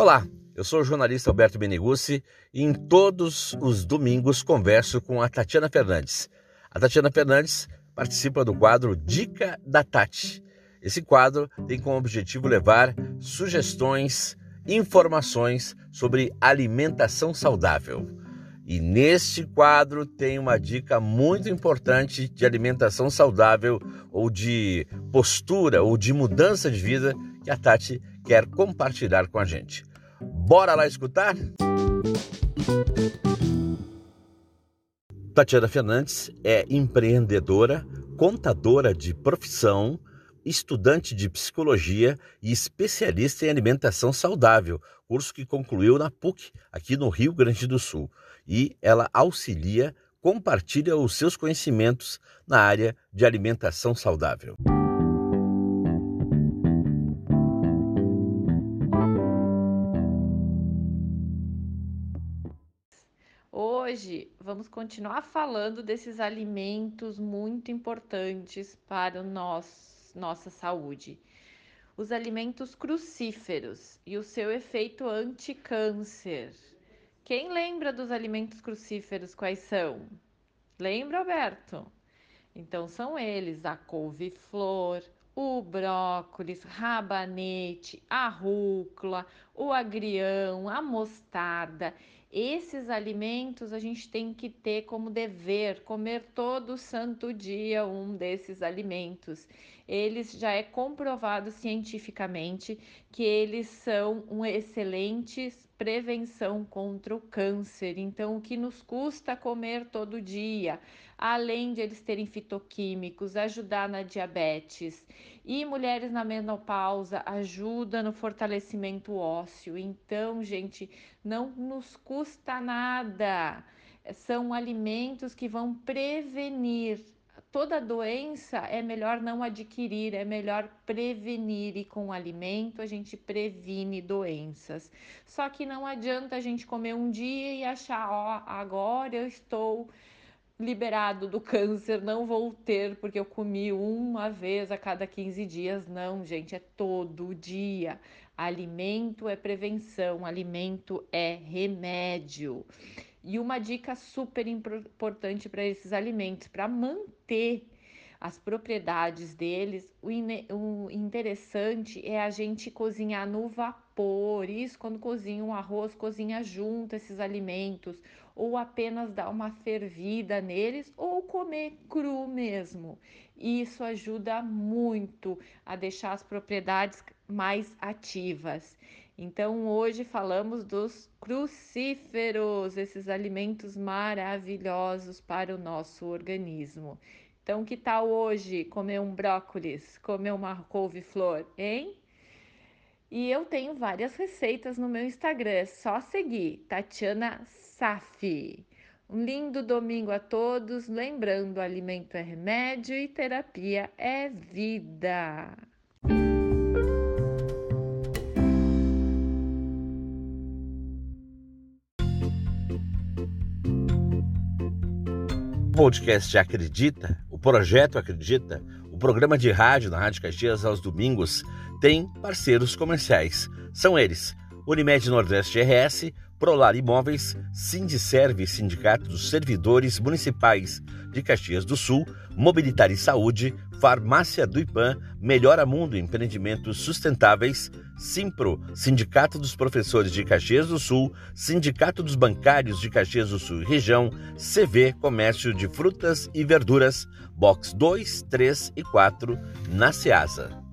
Olá, eu sou o jornalista Alberto Benegucci e em todos os domingos converso com a Tatiana Fernandes. A Tatiana Fernandes participa do quadro Dica da Tati. Esse quadro tem como objetivo levar sugestões, informações sobre alimentação saudável. E neste quadro tem uma dica muito importante de alimentação saudável ou de postura ou de mudança de vida que a Tati quer compartilhar com a gente. Bora lá escutar? Tatiana Fernandes é empreendedora, contadora de profissão, estudante de psicologia e especialista em alimentação saudável, curso que concluiu na PUC, aqui no Rio Grande do Sul. E ela auxilia, compartilha os seus conhecimentos na área de alimentação saudável. Hoje vamos continuar falando desses alimentos muito importantes para nosso, nossa saúde. Os alimentos crucíferos e o seu efeito anti-câncer. Quem lembra dos alimentos crucíferos? Quais são? Lembra, Alberto? Então são eles: a couve-flor, o brócolis, rabanete, a rúcula, o agrião, a mostarda esses alimentos a gente tem que ter como dever comer todo santo dia um desses alimentos. Eles já é comprovado cientificamente que eles são um excelente prevenção contra o câncer. Então, o que nos custa comer todo dia, além de eles terem fitoquímicos, ajudar na diabetes e mulheres na menopausa ajuda no fortalecimento ósseo. Então, gente, não nos custa nada. São alimentos que vão prevenir toda doença é melhor não adquirir, é melhor prevenir e com alimento a gente previne doenças. Só que não adianta a gente comer um dia e achar, ó, agora eu estou liberado do câncer, não vou ter porque eu comi uma vez a cada 15 dias. Não, gente, é todo dia. Alimento é prevenção, alimento é remédio. E uma dica super importante para esses alimentos, para manter as propriedades deles, o, o, interessante é a gente cozinhar no vapor. Isso quando cozinha um arroz, cozinha junto esses alimentos, ou apenas dar uma fervida neles, ou comer cru mesmo. Isso ajuda muito a deixar as propriedades mais ativas. Então, hoje falamos dos crucíferos, esses alimentos maravilhosos para o nosso organismo. Então, que tal hoje comer um brócolis, comer uma couve-flor, hein? E eu tenho várias receitas no meu Instagram, é só seguir, Tatiana Safi. Um lindo domingo a todos, lembrando, alimento é remédio e terapia é vida. Podcast Acredita, o projeto Acredita, o programa de rádio na Rádio Caxias aos domingos, tem parceiros comerciais. São eles: Unimed Nordeste RS, Prolar Imóveis, Sindicerve, Sindicato dos Servidores Municipais de Caxias do Sul, Mobilitar e Saúde, Farmácia do IPAM, Melhora Mundo Empreendimentos Sustentáveis, Simpro, Sindicato dos Professores de Caxias do Sul, Sindicato dos Bancários de Caxias do Sul e Região, CV Comércio de Frutas e Verduras, Box 2, 3 e 4, na Ceasa.